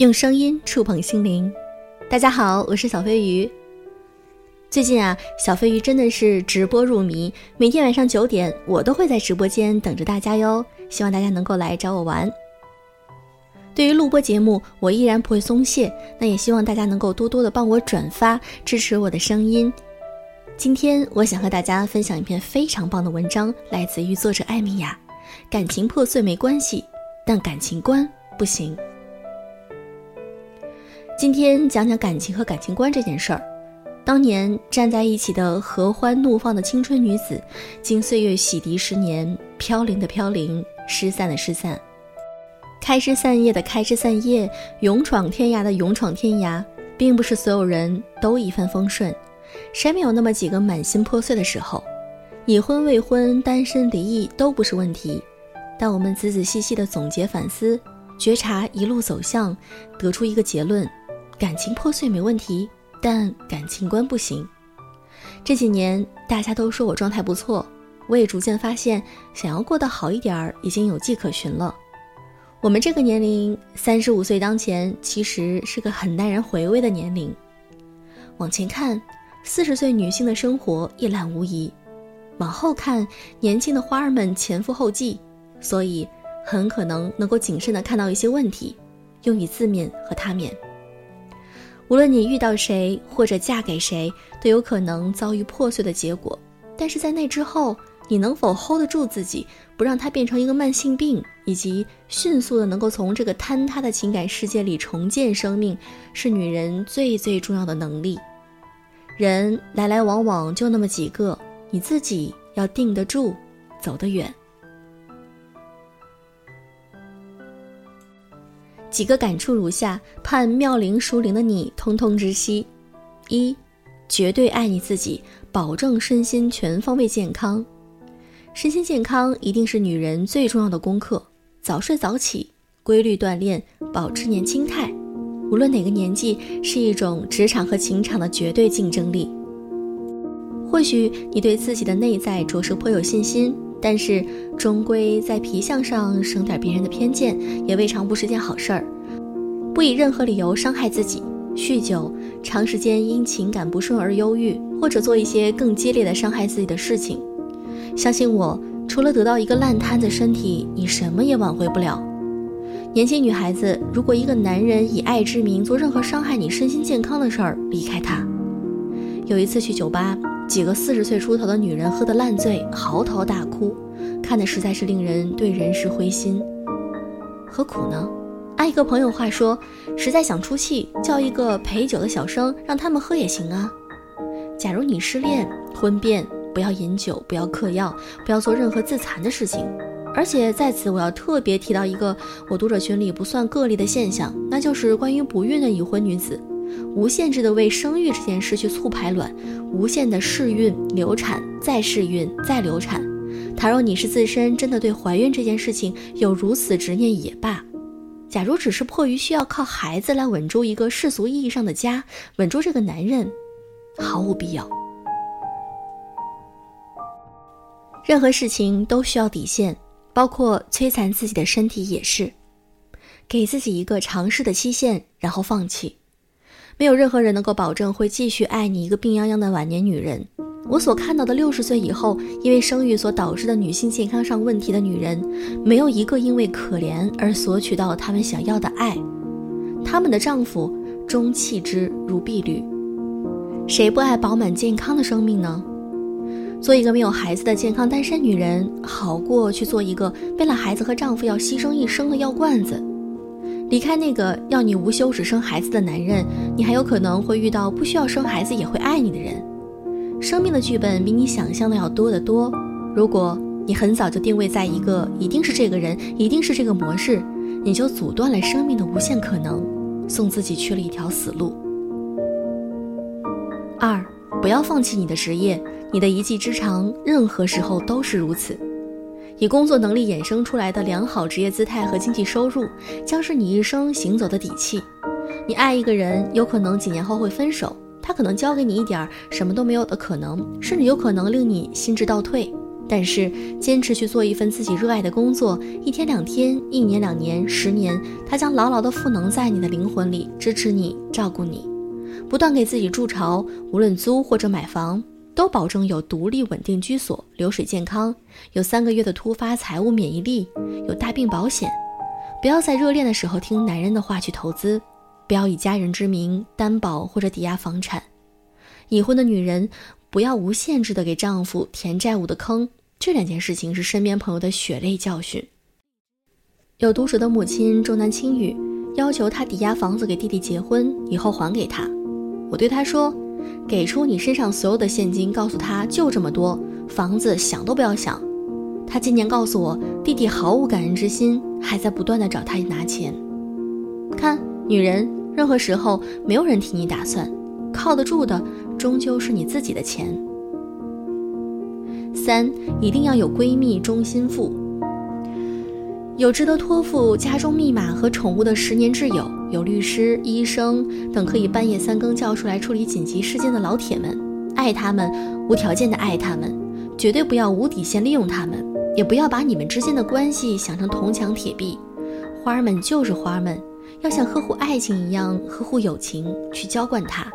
用声音触碰心灵，大家好，我是小飞鱼。最近啊，小飞鱼真的是直播入迷，每天晚上九点，我都会在直播间等着大家哟。希望大家能够来找我玩。对于录播节目，我依然不会松懈，那也希望大家能够多多的帮我转发，支持我的声音。今天我想和大家分享一篇非常棒的文章，来自于作者艾米亚。感情破碎没关系，但感情观不行。今天讲讲感情和感情观这件事儿。当年站在一起的合欢怒放的青春女子，经岁月洗涤十年，飘零的飘零，失散的失散，开枝散叶的开枝散叶，勇闯天涯的勇闯天涯，并不是所有人都一帆风顺，谁没有那么几个满心破碎的时候？已婚未婚、单身离异都不是问题，但我们仔仔细细的总结反思，觉察一路走向，得出一个结论。感情破碎没问题，但感情观不行。这几年大家都说我状态不错，我也逐渐发现，想要过得好一点儿已经有迹可循了。我们这个年龄，三十五岁当前，其实是个很耐人回味的年龄。往前看，四十岁女性的生活一览无遗；往后看，年轻的花儿们前赴后继，所以很可能能够谨慎的看到一些问题，用以自勉和他勉。无论你遇到谁或者嫁给谁，都有可能遭遇破碎的结果。但是在那之后，你能否 hold 得住自己，不让它变成一个慢性病，以及迅速的能够从这个坍塌的情感世界里重建生命，是女人最最重要的能力。人来来往往就那么几个，你自己要定得住，走得远。几个感触如下，盼妙龄熟龄的你通通知悉：一，绝对爱你自己，保证身心全方位健康。身心健康一定是女人最重要的功课。早睡早起，规律锻炼，保持年轻态。无论哪个年纪，是一种职场和情场的绝对竞争力。或许你对自己的内在着实颇有信心。但是，终归在皮相上省点别人的偏见，也未尝不是件好事儿。不以任何理由伤害自己，酗酒，长时间因情感不顺而忧郁，或者做一些更激烈的伤害自己的事情。相信我，除了得到一个烂摊子身体，你什么也挽回不了。年轻女孩子，如果一个男人以爱之名做任何伤害你身心健康的事儿，离开他。有一次去酒吧。几个四十岁出头的女人喝得烂醉，嚎啕大哭，看的实在是令人对人世灰心。何苦呢？按一个朋友话说，实在想出气，叫一个陪酒的小生让他们喝也行啊。假如你失恋、婚变，不要饮酒，不要嗑药，不要做任何自残的事情。而且在此，我要特别提到一个我读者群里不算个例的现象，那就是关于不孕的已婚女子。无限制的为生育这件事去促排卵，无限的试孕、流产、再试孕、再流产。倘若你是自身真的对怀孕这件事情有如此执念也罢，假如只是迫于需要靠孩子来稳住一个世俗意义上的家，稳住这个男人，毫无必要。任何事情都需要底线，包括摧残自己的身体也是。给自己一个尝试的期限，然后放弃。没有任何人能够保证会继续爱你一个病殃殃的晚年女人。我所看到的六十岁以后因为生育所导致的女性健康上问题的女人，没有一个因为可怜而索取到她们想要的爱。她们的丈夫终弃之如敝履。谁不爱饱满健康的生命呢？做一个没有孩子的健康单身女人，好过去做一个为了孩子和丈夫要牺牲一生的药罐子。离开那个要你无休止生孩子的男人，你还有可能会遇到不需要生孩子也会爱你的人。生命的剧本比你想象的要多得多。如果你很早就定位在一个一定是这个人，一定是这个模式，你就阻断了生命的无限可能，送自己去了一条死路。二，不要放弃你的职业，你的一技之长，任何时候都是如此。以工作能力衍生出来的良好职业姿态和经济收入，将是你一生行走的底气。你爱一个人，有可能几年后会分手，他可能教给你一点什么都没有的可能，甚至有可能令你心智倒退。但是坚持去做一份自己热爱的工作，一天两天，一年两年，十年，他将牢牢的赋能在你的灵魂里，支持你，照顾你，不断给自己筑巢。无论租或者买房，都保证有独立稳定居所，流水健康，有三个月的突发财务免疫力，有大病保险。不要在热恋的时候听男人的话去投资，不要以家人之名担保或者抵押房产。已婚的女人不要无限制的给丈夫填债务的坑，这两件事情是身边朋友的血泪教训。有读者的母亲重男轻女，要求他抵押房子给弟弟结婚以后还给他。我对他说：“给出你身上所有的现金，告诉他就这么多，房子想都不要想。”他今年告诉我，弟弟毫无感恩之心，还在不断的找他拿钱。看，女人，任何时候没有人替你打算，靠得住的终究是你自己的钱。三，一定要有闺蜜忠心腹，有值得托付家中密码和宠物的十年挚友，有律师、医生等可以半夜三更叫出来处理紧急事件的老铁们，爱他们，无条件的爱他们，绝对不要无底线利用他们。也不要把你们之间的关系想成铜墙铁壁，花儿们就是花儿们，要像呵护爱情一样呵护友情，去浇灌它，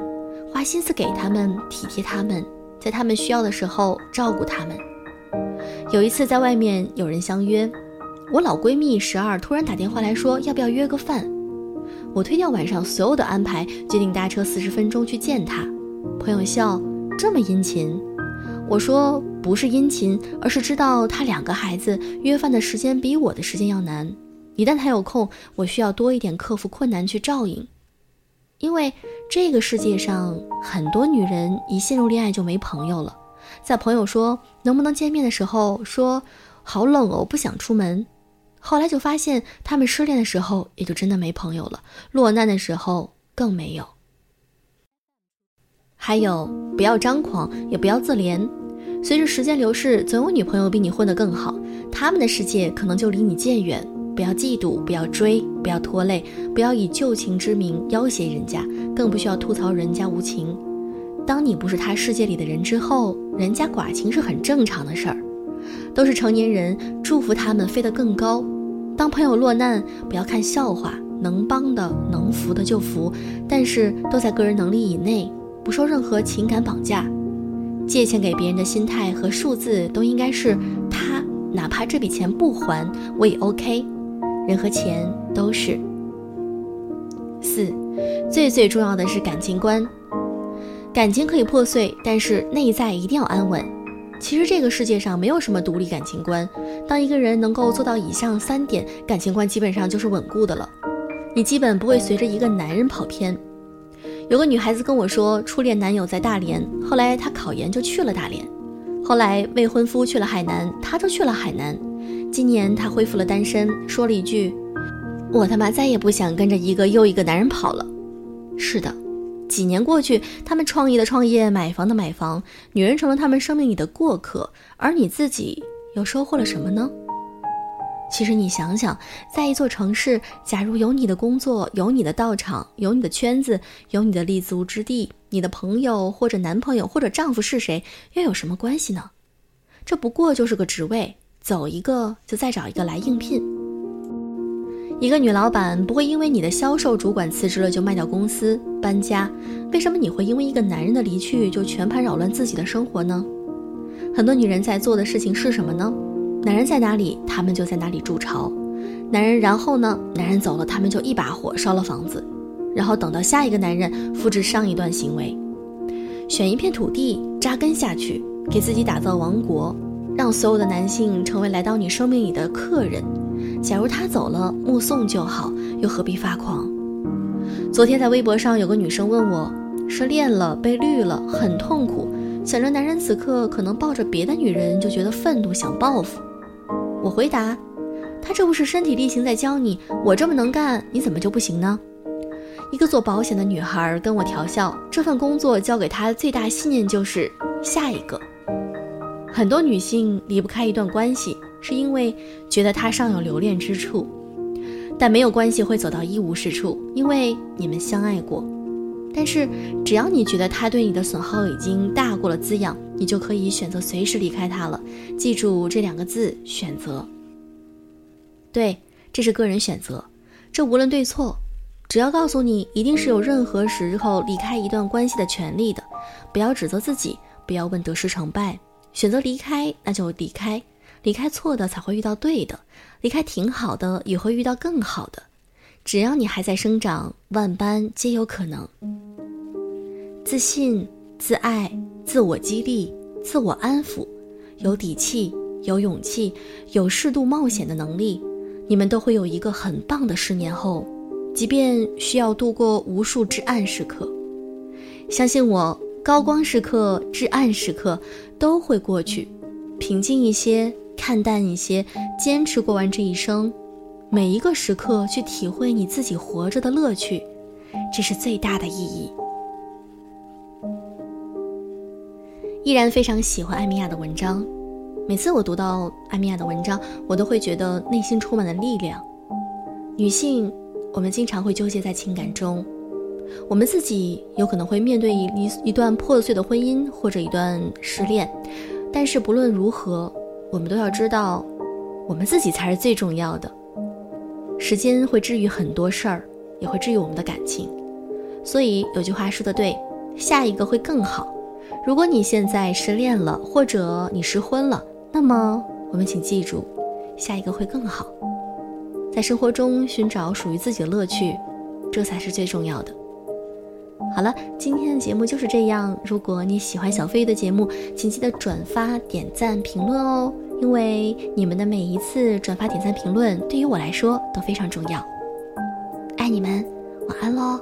花心思给他们，体贴他们，在他们需要的时候照顾他们。有一次在外面有人相约，我老闺蜜十二突然打电话来说要不要约个饭，我推掉晚上所有的安排，决定搭车四十分钟去见她。朋友笑，这么殷勤。我说不是殷勤，而是知道他两个孩子约饭的时间比我的时间要难。一旦他有空，我需要多一点克服困难去照应。因为这个世界上很多女人一陷入恋爱就没朋友了，在朋友说能不能见面的时候说好冷哦，不想出门。后来就发现他们失恋的时候也就真的没朋友了，落难的时候更没有。还有，不要张狂，也不要自怜。随着时间流逝，总有女朋友比你混得更好，他们的世界可能就离你渐远。不要嫉妒，不要追，不要拖累，不要以旧情之名要挟人家，更不需要吐槽人家无情。当你不是他世界里的人之后，人家寡情是很正常的事儿。都是成年人，祝福他们飞得更高。当朋友落难，不要看笑话，能帮的、能扶的就扶，但是都在个人能力以内。不受任何情感绑架，借钱给别人的心态和数字都应该是他，哪怕这笔钱不还我也 OK。人和钱都是。四，最最重要的是感情观。感情可以破碎，但是内在一定要安稳。其实这个世界上没有什么独立感情观，当一个人能够做到以上三点，感情观基本上就是稳固的了。你基本不会随着一个男人跑偏。有个女孩子跟我说，初恋男友在大连，后来她考研就去了大连，后来未婚夫去了海南，她就去了海南。今年她恢复了单身，说了一句：“我他妈再也不想跟着一个又一个男人跑了。”是的，几年过去，他们创业的创业，买房的买房，女人成了他们生命里的过客，而你自己又收获了什么呢？其实你想想，在一座城市，假如有你的工作，有你的道场，有你的圈子，有你的立足之地，你的朋友或者男朋友或者丈夫是谁，又有什么关系呢？这不过就是个职位，走一个就再找一个来应聘。一个女老板不会因为你的销售主管辞职了就卖掉公司搬家，为什么你会因为一个男人的离去就全盘扰乱自己的生活呢？很多女人在做的事情是什么呢？男人在哪里，他们就在哪里筑巢。男人，然后呢？男人走了，他们就一把火烧了房子，然后等到下一个男人复制上一段行为，选一片土地扎根下去，给自己打造王国，让所有的男性成为来到你生命里的客人。假如他走了，目送就好，又何必发狂？昨天在微博上有个女生问我，失恋了，被绿了，很痛苦，想着男人此刻可能抱着别的女人，就觉得愤怒，想报复。我回答，他这不是身体力行在教你，我这么能干，你怎么就不行呢？一个做保险的女孩跟我调笑，这份工作交给她的最大信念就是下一个。很多女性离不开一段关系，是因为觉得他尚有留恋之处，但没有关系会走到一无是处，因为你们相爱过。但是只要你觉得他对你的损耗已经大过了滋养，你就可以选择随时离开他了。记住这两个字：选择。对，这是个人选择，这无论对错，只要告诉你一定是有任何时候离开一段关系的权利的，不要指责自己，不要问得失成败，选择离开那就离开，离开错的才会遇到对的，离开挺好的也会遇到更好的。只要你还在生长，万般皆有可能。自信、自爱、自我激励、自我安抚，有底气、有勇气、有适度冒险的能力，你们都会有一个很棒的十年后。即便需要度过无数至暗时刻，相信我，高光时刻、至暗时刻都会过去。平静一些，看淡一些，坚持过完这一生。每一个时刻去体会你自己活着的乐趣，这是最大的意义。依然非常喜欢艾米亚的文章，每次我读到艾米亚的文章，我都会觉得内心充满了力量。女性，我们经常会纠结在情感中，我们自己有可能会面对一一一段破碎的婚姻或者一段失恋，但是不论如何，我们都要知道，我们自己才是最重要的。时间会治愈很多事儿，也会治愈我们的感情。所以有句话说的对，下一个会更好。如果你现在失恋了，或者你失婚了，那么我们请记住，下一个会更好。在生活中寻找属于自己的乐趣，这才是最重要的。好了，今天的节目就是这样。如果你喜欢小飞鱼的节目，请记得转发、点赞、评论哦。因为你们的每一次转发、点赞、评论，对于我来说都非常重要。爱你们，晚安喽。